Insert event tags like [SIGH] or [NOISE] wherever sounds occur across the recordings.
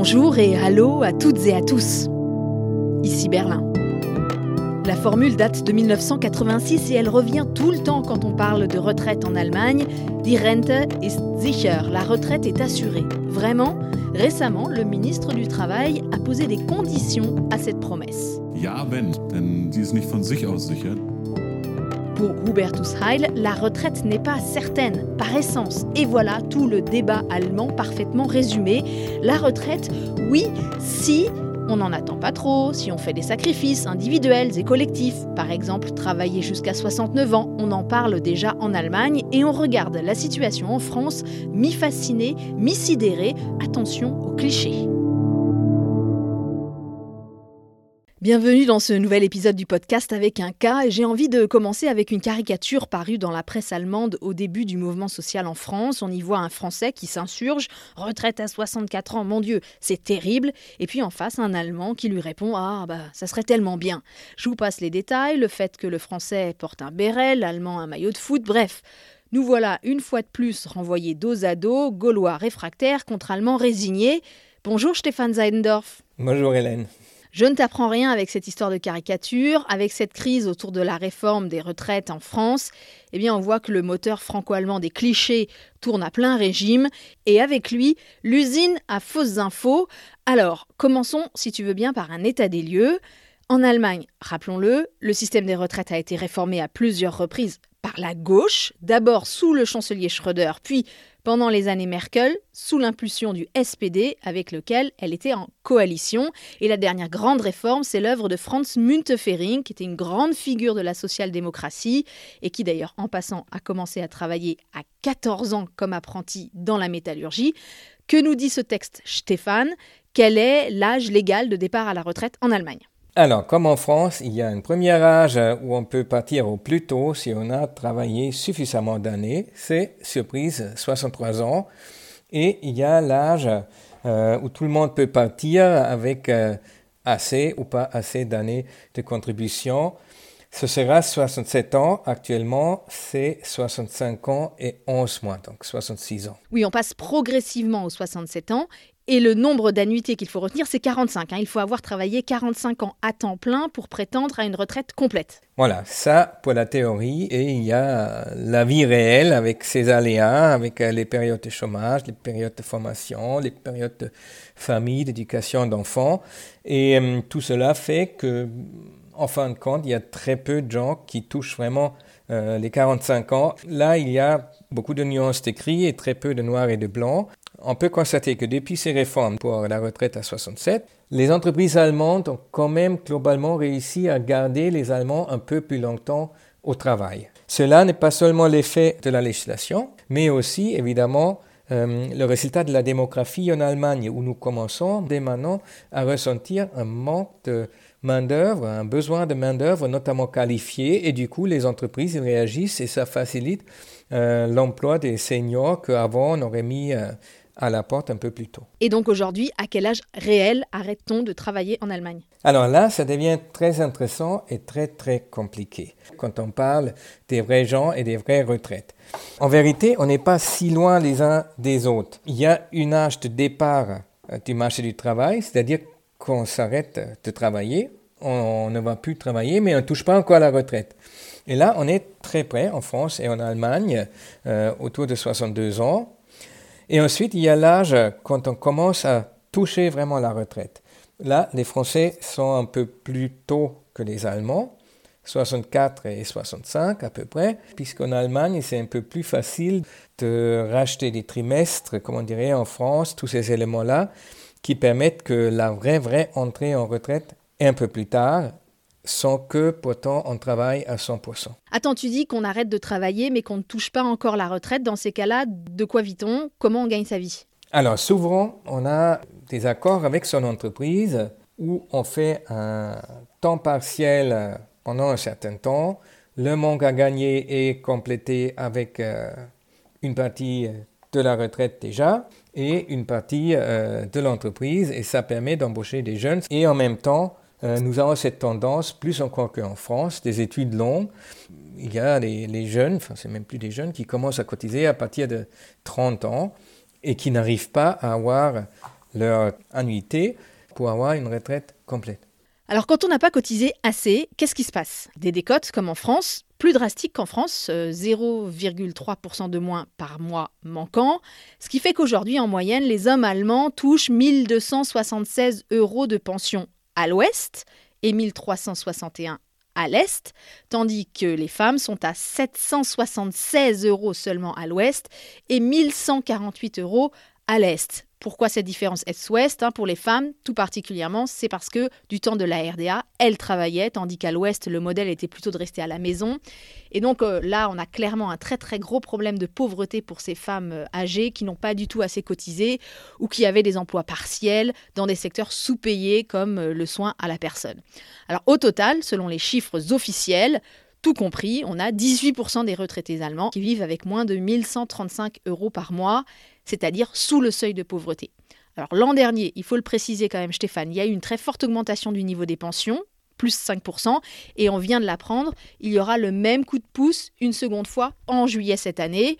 Bonjour et allô à toutes et à tous. Ici Berlin. La formule date de 1986 et elle revient tout le temps quand on parle de retraite en Allemagne. Die Rente ist sicher, la retraite est assurée. Vraiment, récemment, le ministre du Travail a posé des conditions à cette promesse. Ja, wenn, denn sie ist nicht von sich aus sicher. Pour Hubertus Heil, la retraite n'est pas certaine, par essence. Et voilà tout le débat allemand parfaitement résumé. La retraite, oui, si on n'en attend pas trop, si on fait des sacrifices individuels et collectifs, par exemple travailler jusqu'à 69 ans, on en parle déjà en Allemagne et on regarde la situation en France, mi-fasciné, mi-sidéré, attention aux clichés. Bienvenue dans ce nouvel épisode du podcast avec un cas j'ai envie de commencer avec une caricature parue dans la presse allemande au début du mouvement social en France. On y voit un Français qui s'insurge, retraite à 64 ans, mon Dieu, c'est terrible. Et puis en face, un Allemand qui lui répond Ah bah ça serait tellement bien. Je vous passe les détails, le fait que le Français porte un béret, l'Allemand un maillot de foot, bref. Nous voilà une fois de plus renvoyés dos à dos, Gaulois réfractaires contre Allemands résignés. Bonjour Stéphane Seidendorf. Bonjour Hélène. Je ne t'apprends rien avec cette histoire de caricature, avec cette crise autour de la réforme des retraites en France. Eh bien, on voit que le moteur franco-allemand des clichés tourne à plein régime, et avec lui, l'usine à fausses infos. Alors, commençons, si tu veux bien, par un état des lieux. En Allemagne, rappelons-le, le système des retraites a été réformé à plusieurs reprises par la gauche, d'abord sous le chancelier Schröder, puis pendant les années Merkel, sous l'impulsion du SPD avec lequel elle était en coalition. Et la dernière grande réforme, c'est l'œuvre de Franz Müntefering, qui était une grande figure de la social-démocratie et qui d'ailleurs, en passant, a commencé à travailler à 14 ans comme apprenti dans la métallurgie. Que nous dit ce texte, Stéphane? Quel est l'âge légal de départ à la retraite en Allemagne? Alors, comme en France, il y a un premier âge où on peut partir au plus tôt si on a travaillé suffisamment d'années. C'est, surprise, 63 ans. Et il y a l'âge euh, où tout le monde peut partir avec euh, assez ou pas assez d'années de contribution. Ce sera 67 ans. Actuellement, c'est 65 ans et 11 mois, donc 66 ans. Oui, on passe progressivement aux 67 ans. Et le nombre d'annuités qu'il faut retenir, c'est 45. Hein. Il faut avoir travaillé 45 ans à temps plein pour prétendre à une retraite complète. Voilà, ça pour la théorie. Et il y a la vie réelle avec ses aléas, avec euh, les périodes de chômage, les périodes de formation, les périodes de famille, d'éducation d'enfants. Et euh, tout cela fait que, en fin de compte, il y a très peu de gens qui touchent vraiment euh, les 45 ans. Là, il y a beaucoup de nuances d'écrit et très peu de noir et de blanc. On peut constater que depuis ces réformes pour la retraite à 67, les entreprises allemandes ont quand même globalement réussi à garder les Allemands un peu plus longtemps au travail. Cela n'est pas seulement l'effet de la législation, mais aussi évidemment euh, le résultat de la démographie en Allemagne, où nous commençons dès maintenant à ressentir un manque de main-d'œuvre, un besoin de main-d'œuvre notamment qualifiée, et du coup les entreprises réagissent et ça facilite euh, l'emploi des seniors qu'avant on aurait mis euh, à la porte un peu plus tôt. Et donc aujourd'hui, à quel âge réel arrête-t-on de travailler en Allemagne? Alors là, ça devient très intéressant et très très compliqué quand on parle des vrais gens et des vraies retraites. En vérité, on n'est pas si loin les uns des autres. Il y a une âge de départ euh, du marché du travail, c'est-à-dire qu'on s'arrête de travailler, on ne va plus travailler, mais on ne touche pas encore à la retraite. Et là, on est très près en France et en Allemagne, euh, autour de 62 ans. Et ensuite, il y a l'âge quand on commence à toucher vraiment la retraite. Là, les Français sont un peu plus tôt que les Allemands, 64 et 65 à peu près, puisqu'en Allemagne, c'est un peu plus facile de racheter des trimestres, comme on dirait en France, tous ces éléments-là, qui permettent que la vraie, vraie entrée en retraite est un peu plus tard, sans que pourtant on travaille à 100%. Attends, tu dis qu'on arrête de travailler mais qu'on ne touche pas encore la retraite. Dans ces cas-là, de quoi vit-on? Comment on gagne sa vie? Alors souvent, on a des accords avec son entreprise où on fait un temps partiel pendant un certain temps. Le manque à gagner est complété avec euh, une partie de la retraite déjà et une partie euh, de l'entreprise et ça permet d'embaucher des jeunes et en même temps euh, nous avons cette tendance, plus encore qu'en France, des études longues. Il y a les, jeunes, enfin c'est même plus des jeunes, qui commencent à cotiser à partir de 30 ans et qui n'arrivent pas à avoir leur annuité pour avoir une retraite complète. Alors quand on n'a pas cotisé assez, qu'est-ce qui se passe? Des décotes comme en France, plus drastiques qu'en France, 0,3% euh, de moins par mois manquant, ce qui fait qu'aujourd'hui en moyenne, les hommes allemands touchent 1276 euros de pension à l'ouest et 1361 à l'est, tandis que les femmes sont à 776 euros seulement à l'ouest et 1148 euros à l'est. Pourquoi cette différence est-ouest hein, Pour les femmes, tout particulièrement, c'est parce que du temps de la RDA, elles travaillaient, tandis qu'à l'ouest, le modèle était plutôt de rester à la maison. Et donc euh, là, on a clairement un très très gros problème de pauvreté pour ces femmes euh, âgées qui n'ont pas du tout assez cotisé ou qui avaient des emplois partiels dans des secteurs sous-payés comme euh, le soin à la personne. Alors au total, selon les chiffres officiels, tout compris, on a 18% des retraités allemands qui vivent avec moins de 1135 euros par mois c'est-à-dire sous le seuil de pauvreté. Alors l'an dernier, il faut le préciser quand même Stéphane, il y a eu une très forte augmentation du niveau des pensions, plus 5%, et on vient de l'apprendre, il y aura le même coup de pouce une seconde fois en juillet cette année.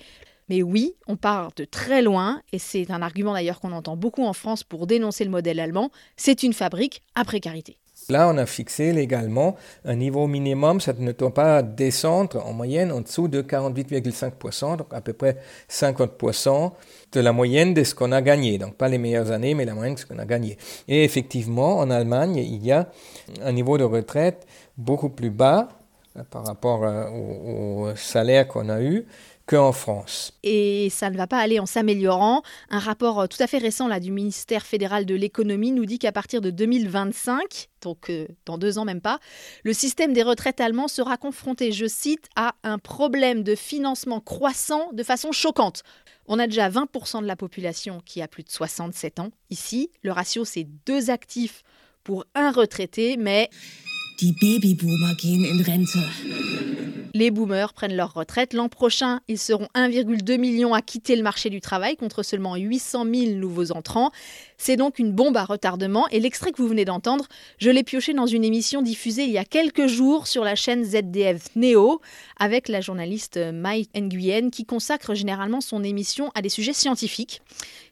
Mais oui, on part de très loin, et c'est un argument d'ailleurs qu'on entend beaucoup en France pour dénoncer le modèle allemand, c'est une fabrique à précarité. Là, on a fixé légalement un niveau minimum, ça ne doit pas descendre en moyenne en dessous de 48,5%, donc à peu près 50% de la moyenne de ce qu'on a gagné. Donc pas les meilleures années, mais la moyenne de ce qu'on a gagné. Et effectivement, en Allemagne, il y a un niveau de retraite beaucoup plus bas euh, par rapport euh, au, salaire qu'on a eu qu'en France. Et ça ne va pas aller en s'améliorant. Un rapport euh, tout à fait récent du ministère fédéral de l'économie nous dit qu'à partir de 2025, donc euh, dans deux ans même pas, le système des retraites allemands sera confronté, je cite, à un problème de financement croissant de façon choquante. On a déjà 20% de la population qui a plus de 67 ans. Ici, le ratio c'est deux actifs pour un retraité, mais Die. Les boomers prennent leur retraite. L'an prochain, ils seront 1,2 million à quitter le marché du travail contre seulement 800 000 nouveaux entrants. C'est donc une bombe à retardement. Et l'extrait que vous venez d'entendre, je l'ai pioché dans une émission diffusée il y a quelques jours sur la chaîne ZDF Neo avec la journaliste Mai Nguyen qui consacre généralement son émission à des sujets scientifiques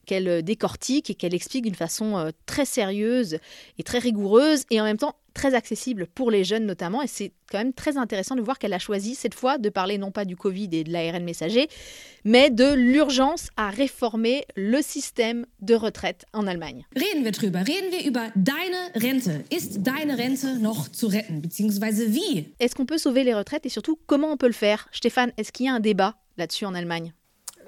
qu'elle décortique et qu'elle explique d'une façon euh, très sérieuse et très rigoureuse et en même temps très accessible pour les jeunes notamment. Et c'est quand même très intéressant de voir qu'elle a choisi cette fois de parler non pas du Covid et de l'ARN messager, mais de l'urgence à réformer le système de retraite en Allemagne. Reden wir drüber. Reden wir über deine Rente. Ist deine Rente noch zu retten, beziehungsweise wie? Est-ce qu'on peut sauver les retraites et surtout comment on peut le faire? Stéphane, est-ce qu'il y a un débat là-dessus en Allemagne?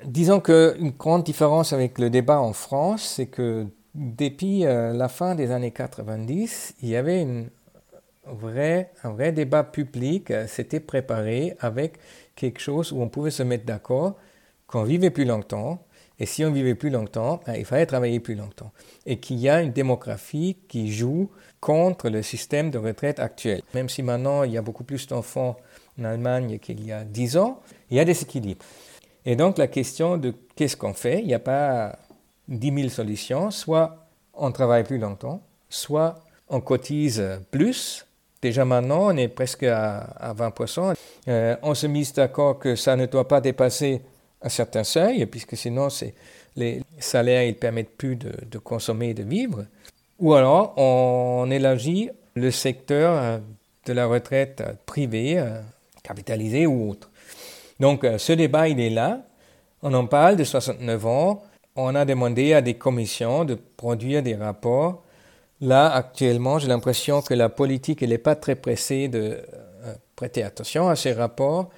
Disons qu'une grande différence avec le débat en France, c'est que depuis euh, la fin des années 90, il y avait une vrai, un vrai débat public euh, s'était préparé avec quelque chose où on pouvait se mettre d'accord qu'on vivait plus longtemps. Et si on vivait plus longtemps, ben, il fallait travailler plus longtemps. Et qu'il y a une démographie qui joue contre le système de retraite actuel. Même si maintenant il y a beaucoup plus d'enfants en Allemagne qu'il y a 10 ans, il y a des équilibres. Et donc la question de qu'est-ce qu'on fait, il n'y a pas 10 000 solutions. Soit on travaille plus longtemps, soit on cotise plus, Déjà maintenant, on est presque à, 20%. Euh, on se mise d'accord que ça ne doit pas dépasser un certain seuil, puisque sinon les salaires ne permettent plus de, consommer et de vivre. Ou alors, on élargit le secteur euh, de la retraite privée, euh, capitalisée ou autre. Donc, ce débat, il est là. On en parle de 69 ans. On a demandé à des commissions de produire des rapports Là, actuellement, j'ai l'impression que la politique n'est pas très pressée de euh, prêter attention à ces rapports,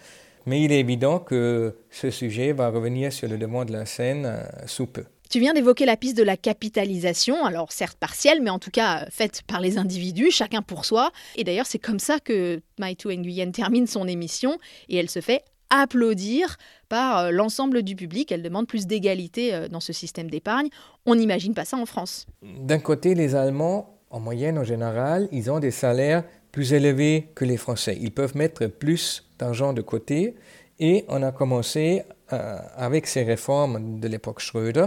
mais il est évident que ce sujet va revenir sur le devant de la scène euh, sous peu. Tu viens d'évoquer la piste de la capitalisation, alors certes partielle, mais en tout cas euh, faite par les individus, chacun pour soi. Et d'ailleurs, c'est comme ça que Maïtou Nguyen termine son émission, et elle se fait applaudir par euh, l'ensemble du public. Elle demande plus d'égalité euh, dans ce système d'épargne. On n'imagine pas ça en France. D'un côté, les Allemands, en moyenne, en général, ils ont des salaires plus élevés que les Français. Ils peuvent mettre plus d'argent de côté. Et on a commencé, euh, avec ces réformes de l'époque Schröder,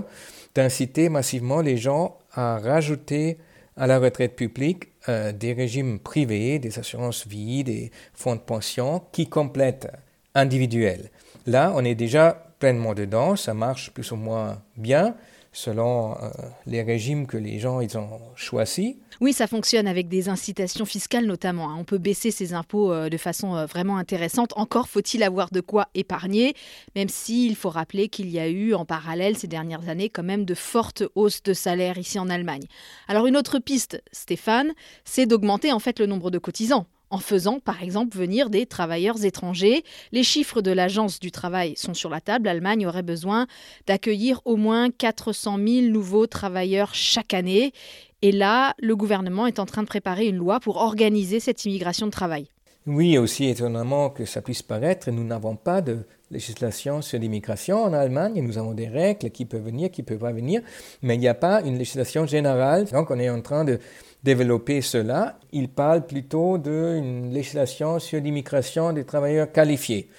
d'inciter massivement les gens à rajouter à la retraite publique des régimes privés, des assurances vie, des fonds de pension qui complètent individuel. Là, on est déjà pleinement dedans, ça marche plus ou moins bien, selon euh, les régimes que les gens ils ont choisis. Oui, ça fonctionne avec des incitations fiscales notamment. Hein. On peut baisser ses impôts euh, de façon euh, vraiment intéressante. Encore faut-il avoir de quoi épargner, même s'il faut rappeler qu'il y a eu en parallèle ces dernières années quand même de fortes hausses de salaire ici en Allemagne. Alors une autre piste, Stéphane, c'est d'augmenter en fait le nombre de cotisants en faisant par exemple venir des travailleurs étrangers. Les chiffres de l'Agence du travail sont sur la table. L'Allemagne aurait besoin d'accueillir au moins 400 000 nouveaux travailleurs chaque année. Et là, le gouvernement est en train de préparer une loi pour organiser cette immigration de travail. Oui, aussi étonnamment que ça puisse paraître, nous n'avons pas de législation sur l'immigration en Allemagne. Nous avons des règles qui peuvent venir, qui ne peuvent pas venir, mais il n'y a pas une législation générale. Donc on est en train de développer cela. Il parle plutôt d'une législation sur l'immigration des travailleurs qualifiés,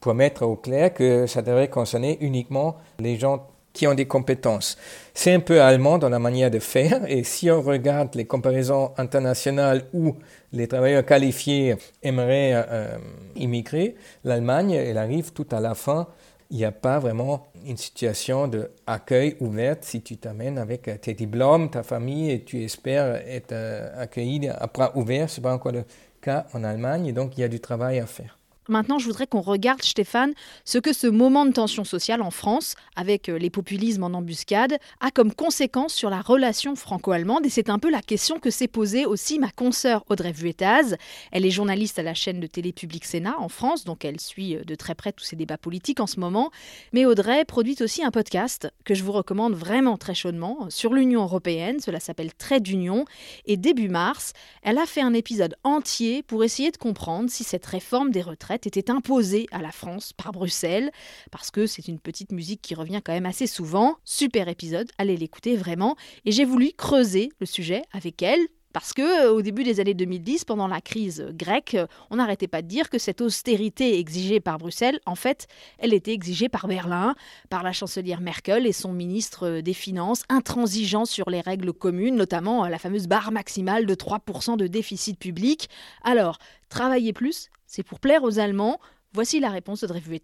pour mettre au clair que ça devrait concerner uniquement les gens qui ont des compétences. C'est un peu allemand dans la manière de faire, et si on regarde les comparaisons internationales où les travailleurs qualifiés aimeraient euh, immigrer, l'Allemagne, elle arrive tout à la fin il n'y a pas vraiment une situation d'accueil ouverte si tu t'amènes avec euh, tes diplômes, ta famille et tu espères être euh, accueilli à bras ouverts. Ce n'est pas encore le cas en Allemagne donc il y a du travail à faire. Maintenant, je voudrais qu'on regarde, Stéphane, ce que ce moment de tension sociale en France, avec euh, les populismes en embuscade, a comme conséquence sur la relation franco-allemande. Et c'est un peu la question que s'est posée aussi ma consoeur Audrey Vuettaz. Elle est journaliste à la chaîne de télé publique Sénat en France, donc elle suit euh, de très près tous ces débats politiques en ce moment. Mais Audrey produit aussi un podcast que je vous recommande vraiment très chaudement sur l'Union européenne. Cela s'appelle Trait d'Union. Et début mars, elle a fait un épisode entier pour essayer de comprendre si cette réforme des retraites était imposée à la France par Bruxelles, parce que c'est une petite musique qui revient quand même assez souvent. Super épisode, allez l'écouter vraiment. Et j'ai voulu creuser le sujet avec elle, parce que euh, au début des années 2010, pendant la crise grecque, on n'arrêtait pas de dire que cette austérité exigée par Bruxelles, en fait, elle était exigée par Berlin, par la chancelière Merkel et son ministre des Finances, intransigeant sur les règles communes, notamment la fameuse barre maximale de 3% de déficit public. Alors, travailler plus, c'est pour plaire aux Allemands. Voici la réponse de Dreyfus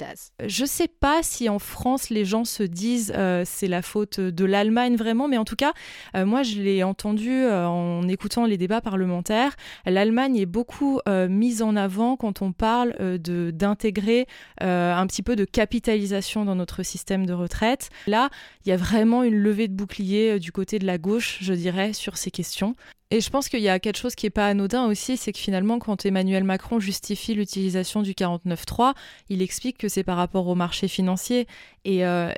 Je ne sais pas si en France les gens se disent euh, c'est la faute de l'Allemagne vraiment, mais en tout cas, euh, moi je l'ai entendu euh, en écoutant les débats parlementaires. L'Allemagne est beaucoup mise en avant quand on parle d'intégrer un petit peu de capitalisation dans notre système de retraite. Là, il y a vraiment une levée de bouclier du côté de la gauche, je dirais, sur ces questions. Et je pense qu'il y a quelque chose qui n'est pas anodin aussi, c'est que finalement, quand Emmanuel Macron justifie l'utilisation du 49.3, il explique que c'est par rapport au marché financier. Et, euh,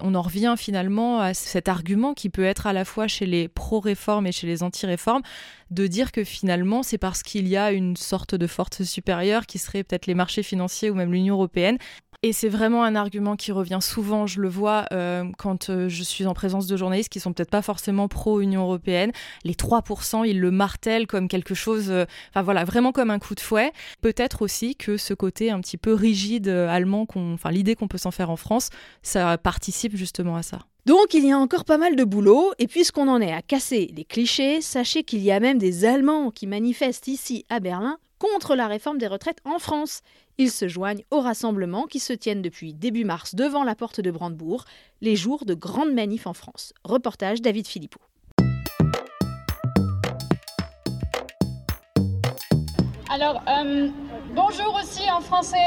on en revient finalement à cet argument qui peut être à la fois chez les pro-réformes et chez les anti-réformes, de dire que finalement, c'est parce qu'il y a une sorte de force supérieure qui serait peut-être les marchés financiers ou même l'Union européenne, et c'est vraiment un argument qui revient souvent, je le vois euh, quand euh, je suis en présence de journalistes qui sont peut-être pas forcément pro-Union européenne. Les 3%, ils le martèlent comme quelque chose, euh, enfin voilà, vraiment comme un coup de fouet. Peut-être aussi que ce côté un petit peu rigide allemand, enfin l'idée qu'on peut s'en faire en France, ça participe justement à ça. Donc il y a encore pas mal de boulot, et puisqu'on en est à casser les clichés, sachez qu'il y a même des Allemands qui manifestent ici à Berlin contre la réforme des retraites en France. Ils se joignent aux rassemblements qui se tiennent depuis début mars devant la porte de Brandebourg, les jours de grandes manifs en France. Reportage David Philippot. Alors, euh, bonjour aussi en français.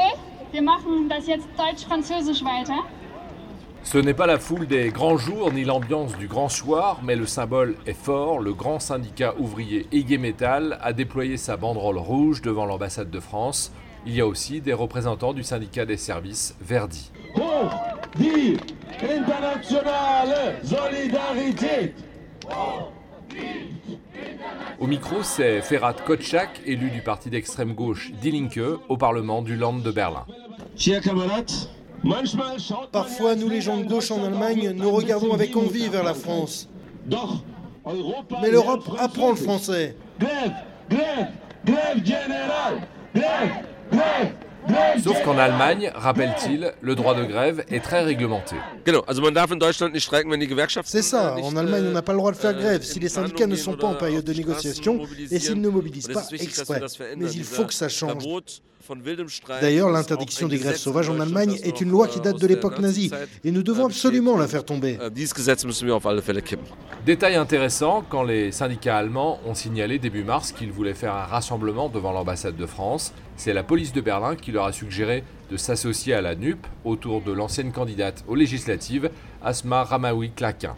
Ce n'est pas la foule des grands jours ni l'ambiance du grand soir, mais le symbole est fort. Le grand syndicat ouvrier IG Metal a déployé sa banderole rouge devant l'ambassade de France il y a aussi des représentants du syndicat des services Verdi. Au micro, c'est Ferhat Kotschak, élu du parti d'extrême gauche Die Linke au Parlement du Land de Berlin. Parfois, nous les gens de gauche en Allemagne, nous regardons avec envie vers la France. Mais l'Europe apprend le français. Sauf qu'en Allemagne, rappelle-t-il, le droit de grève est très réglementé. C'est ça, en Allemagne on n'a pas le droit de faire grève si les syndicats ne sont pas en période de négociation et s'ils ne mobilisent pas exprès. Mais il faut que ça change. D'ailleurs, l'interdiction des grèves sauvages en Allemagne est une loi qui date de l'époque nazie et nous devons absolument la faire tomber. Détail intéressant, quand les syndicats allemands ont signalé début mars qu'ils voulaient faire un rassemblement devant l'ambassade de France, c'est la police de Berlin qui leur a suggéré de s'associer à la NUP autour de l'ancienne candidate aux législatives, Asma Ramaoui-Claquin.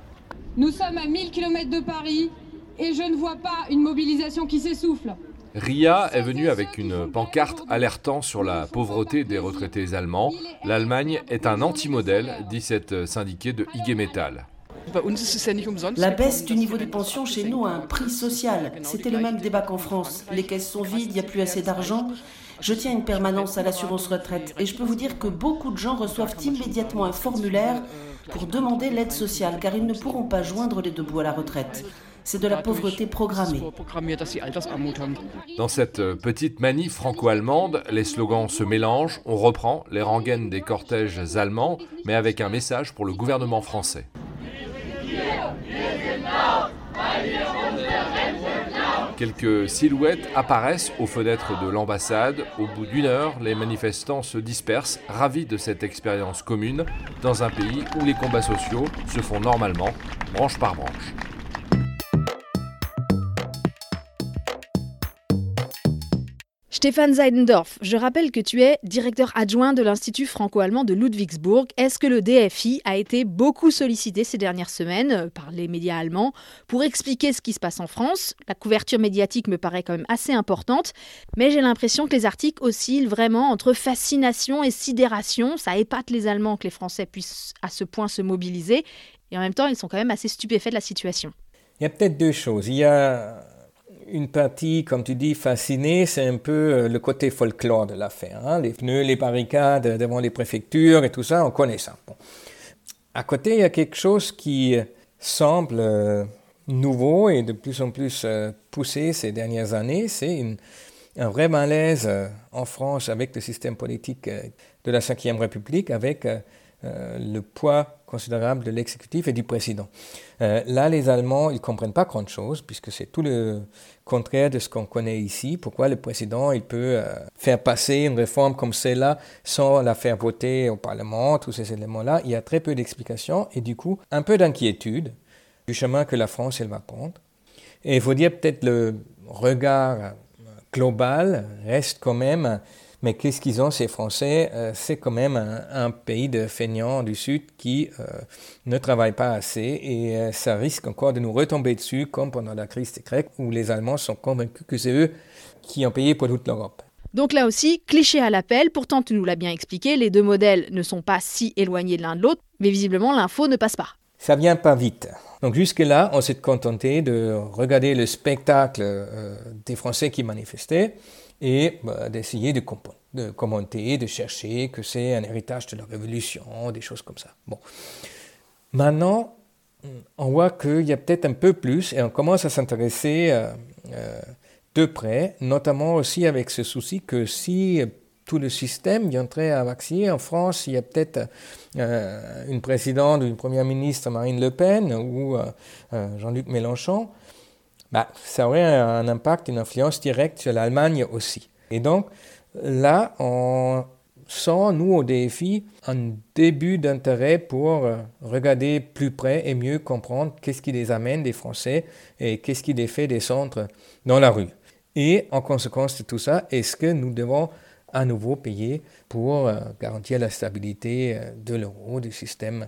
Nous sommes à 1000 km de Paris et je ne vois pas une mobilisation qui s'essouffle. Ria est venue avec une pancarte alertant sur la pauvreté des retraités allemands. L'Allemagne est un anti-modèle, dit cette syndiquée de IG Metall. La baisse du niveau des pensions chez nous a un prix social. C'était le même débat qu'en France. Les caisses sont vides, il n'y a plus assez d'argent. Je tiens une permanence à l'assurance retraite et je peux vous dire que beaucoup de gens reçoivent immédiatement un formulaire pour demander l'aide sociale car ils ne pourront pas joindre les deux bouts à la retraite. C'est de la pauvreté programmée. Dans cette petite manif franco-allemande, les slogans se mélangent, on reprend les rengaines des cortèges allemands, mais avec un message pour le gouvernement français. Quelques silhouettes apparaissent aux fenêtres de l'ambassade. Au bout d'une heure, les manifestants se dispersent, ravis de cette expérience commune, dans un pays où les combats sociaux se font normalement, branche par branche. Stéphane Seidendorf, je rappelle que tu es directeur adjoint de l'Institut franco-allemand de Ludwigsburg. Est-ce que le DFI a été beaucoup sollicité ces dernières semaines euh, par les médias allemands pour expliquer ce qui se passe en France? La couverture médiatique me paraît quand même assez importante, mais j'ai l'impression que les articles oscillent vraiment entre fascination et sidération. Ça épate les Allemands que les Français puissent à ce point se mobiliser, et en même temps, ils sont quand même assez stupéfaits de la situation. Il y a peut-être deux choses. Il y a une partie, comme tu dis, fascinée, c'est un peu euh, le côté folklore de l'affaire. Hein. Les pneus, les barricades devant les préfectures et tout ça, on connaît ça. À côté, il y a quelque chose qui semble euh, nouveau et de plus en plus euh, poussé ces dernières années, c'est un vrai malaise en France avec le système politique de la Ve République, avec le poids considérable de l'exécutif et du président. Euh, là, les Allemands, ils ne comprennent pas grand-chose, puisque c'est tout le contraire de ce qu'on connaît ici. Pourquoi le président, il peut euh, faire passer une réforme comme celle-là sans la faire voter au Parlement, tous ces éléments-là? Il y a très peu d'explications et du coup, un peu d'inquiétude du chemin que la France, elle va prendre. Et il faut dire peut-être le regard global reste quand même mais qu'est-ce qu'ils ont, ces Français? Euh, C'est quand même un, pays de feignants du Sud qui euh, ne travaille pas assez et euh, ça risque encore de nous retomber dessus, comme pendant la crise des Grecs, où les Allemands sont convaincus que c'est eux qui ont payé pour toute l'Europe. Donc là aussi, cliché à l'appel, pourtant tu nous l'as bien expliqué, les deux modèles ne sont pas si éloignés l'un de l'autre, mais visiblement l'info ne passe pas. Ça vient pas vite. Donc jusque-là, on s'est contenté de regarder le spectacle des Français qui manifestaient et bah, d'essayer de, commenter, de chercher que c'est un héritage de la Révolution, des choses comme ça. Bon. Maintenant, on voit qu'il y a peut-être un peu plus et on commence à s'intéresser euh, euh, de près, notamment aussi avec ce souci que si tout le système viendrait à vacciner, en France, il y a peut-être euh, une présidente ou une première ministre, Marine Le Pen ou Jean-Luc Mélenchon, bah, ça aurait un impact, une influence directe sur l'Allemagne aussi. Et donc là, on sent, nous, au défi, un début d'intérêt pour euh, regarder plus près et mieux comprendre qu'est-ce qui les amène des Français et qu'est-ce qui les fait descendre dans la rue. Et en conséquence de tout ça, est-ce que nous devons à nouveau payer pour euh, garantir la stabilité euh, de l'euro, du système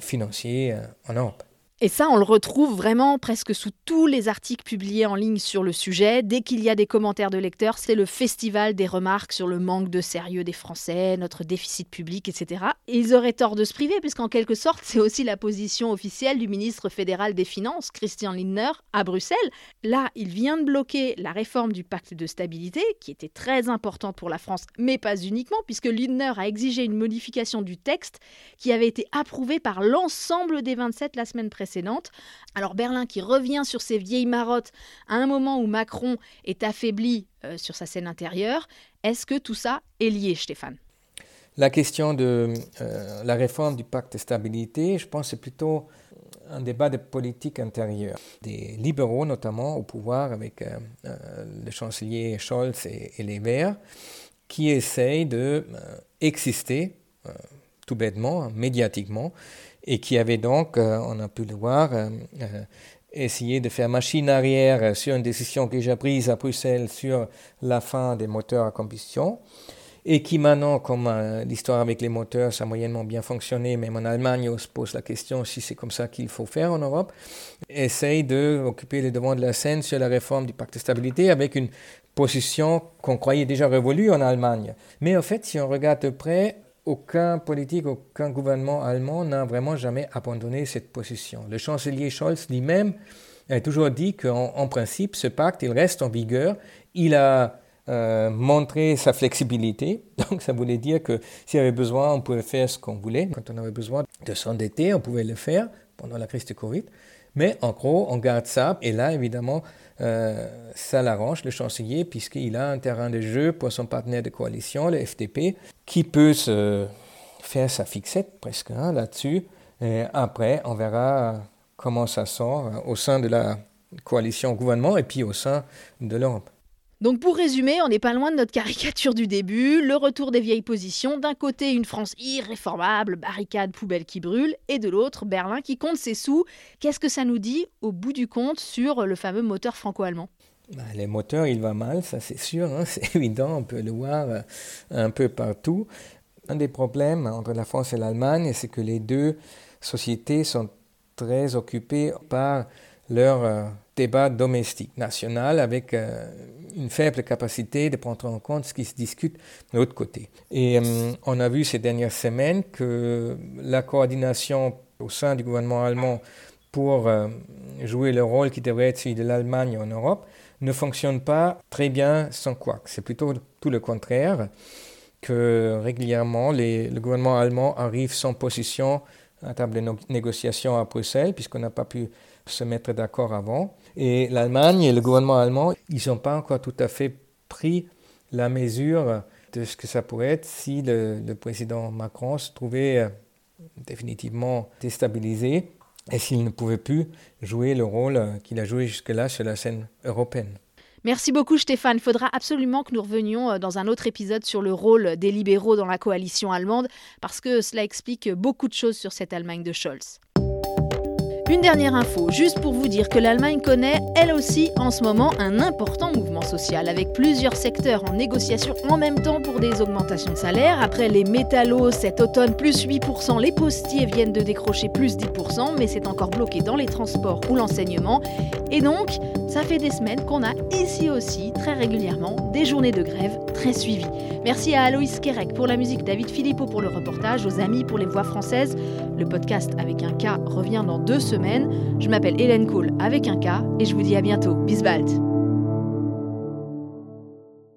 financier en Europe? Et ça, on le retrouve vraiment presque sous tous les articles publiés en ligne sur le sujet. Dès qu'il y a des commentaires de lecteurs, c'est le festival des remarques sur le manque de sérieux des Français, notre déficit public, etc. Et ils auraient tort de se priver, puisqu'en quelque sorte, c'est aussi la position officielle du ministre fédéral des Finances, Christian Lindner, à Bruxelles. Là, il vient de bloquer la réforme du pacte de stabilité, qui était très important pour la France, mais pas uniquement, puisque Lindner a exigé une modification du texte qui avait été approuvé par l'ensemble des 27 la semaine précédente alors Berlin qui revient sur ses vieilles marottes à un moment où Macron est affaibli euh, sur sa scène intérieure, est-ce que tout ça est lié, Stéphane? La question de euh, la réforme du pacte de stabilité, je pense c'est plutôt un débat de politique intérieure. Des libéraux notamment au pouvoir avec euh, le chancelier Scholz et, et les Verts qui essaye de exister tout bêtement, médiatiquement, et qui avait donc, on a pu le voir, essayé de faire machine arrière sur une décision que j'ai prise à Bruxelles sur la fin des moteurs à combustion et qui maintenant, comme euh, l'histoire avec les moteurs, ça a moyennement bien fonctionné, même en Allemagne, on se pose la question si c'est comme ça qu'il faut faire en Europe, essaye d'occuper le devant de la scène sur la réforme du pacte de stabilité avec une position qu'on croyait déjà révolue en Allemagne. Mais en fait, si on regarde de près, aucun politique, aucun gouvernement allemand n'a vraiment jamais abandonné cette position. Le chancelier Scholz lui-même a toujours dit qu'en principe, ce pacte, il reste en vigueur. Il a euh, montrer sa flexibilité. [LAUGHS] Donc ça voulait dire que s'il y avait besoin, on pouvait faire ce qu'on voulait. Quand on avait besoin de s'endetter, on pouvait le faire pendant la crise de Covid. Mais en gros, on garde ça. Et là, évidemment, euh, ça l'arrange, le chancelier, puisqu'il a un terrain de jeu pour son partenaire de coalition, le FDP, qui peut se faire sa fixette presque hein, là-dessus. Après, on verra comment ça sort au sein de la coalition gouvernement et puis au sein de l'Europe. Donc pour résumer, on n'est pas loin de notre caricature du début, le retour des vieilles positions, d'un côté une France irréformable, barricade, poubelle qui brûle, et de l'autre Berlin qui compte ses sous. Qu'est-ce que ça nous dit au bout du compte sur le fameux moteur franco-allemand? Bah, les moteurs, il va mal, ça c'est sûr, hein, [LAUGHS] c'est évident, on peut le voir euh, un peu partout. Un des problèmes entre la France et l'Allemagne, c'est que les deux sociétés sont très occupées par leur euh, débat domestique national avec euh, une faible capacité de prendre en compte ce qui se discute de l'autre côté. Et euh, on a vu ces dernières semaines que la coordination au sein du gouvernement allemand pour jouer le rôle qui devrait être celui de l'Allemagne en Europe ne fonctionne pas très bien sans quoi. C'est plutôt tout le contraire, que régulièrement le gouvernement allemand arrive sans position à table de négociation à Bruxelles, puisqu'on n'a pas pu se mettre d'accord avant. Et l'Allemagne et le gouvernement allemand, ils n'ont pas encore tout à fait pris la mesure de ce que ça pourrait être si le, président Macron se trouvait euh, définitivement déstabilisé et s'il ne pouvait plus jouer le rôle euh, qu'il a joué jusque-là sur la scène européenne. Merci beaucoup Stéphane. Il faudra absolument que nous revenions euh, dans un autre épisode sur le rôle des libéraux dans la coalition allemande, parce que cela explique beaucoup de choses sur cette Allemagne de Scholz. Une dernière info, juste pour vous dire que l'Allemagne connaît, elle aussi, en ce moment, un important mouvement social, avec plusieurs secteurs en négociation en même temps pour des augmentations de salaire. Après les métallos cet automne, plus 8%, les postiers viennent de décrocher plus 10%, mais c'est encore bloqué dans les transports ou l'enseignement. Et donc, ça fait des semaines qu'on a ici aussi, très régulièrement, des journées de grève très suivies. Merci à Aloïs Kerek pour la musique, David Philippot pour le reportage, aux amis pour les voix françaises. Le podcast avec un K revient dans deux semaines. Je m'appelle Hélène Cole avec un K et je vous dis à bientôt. Bisbald.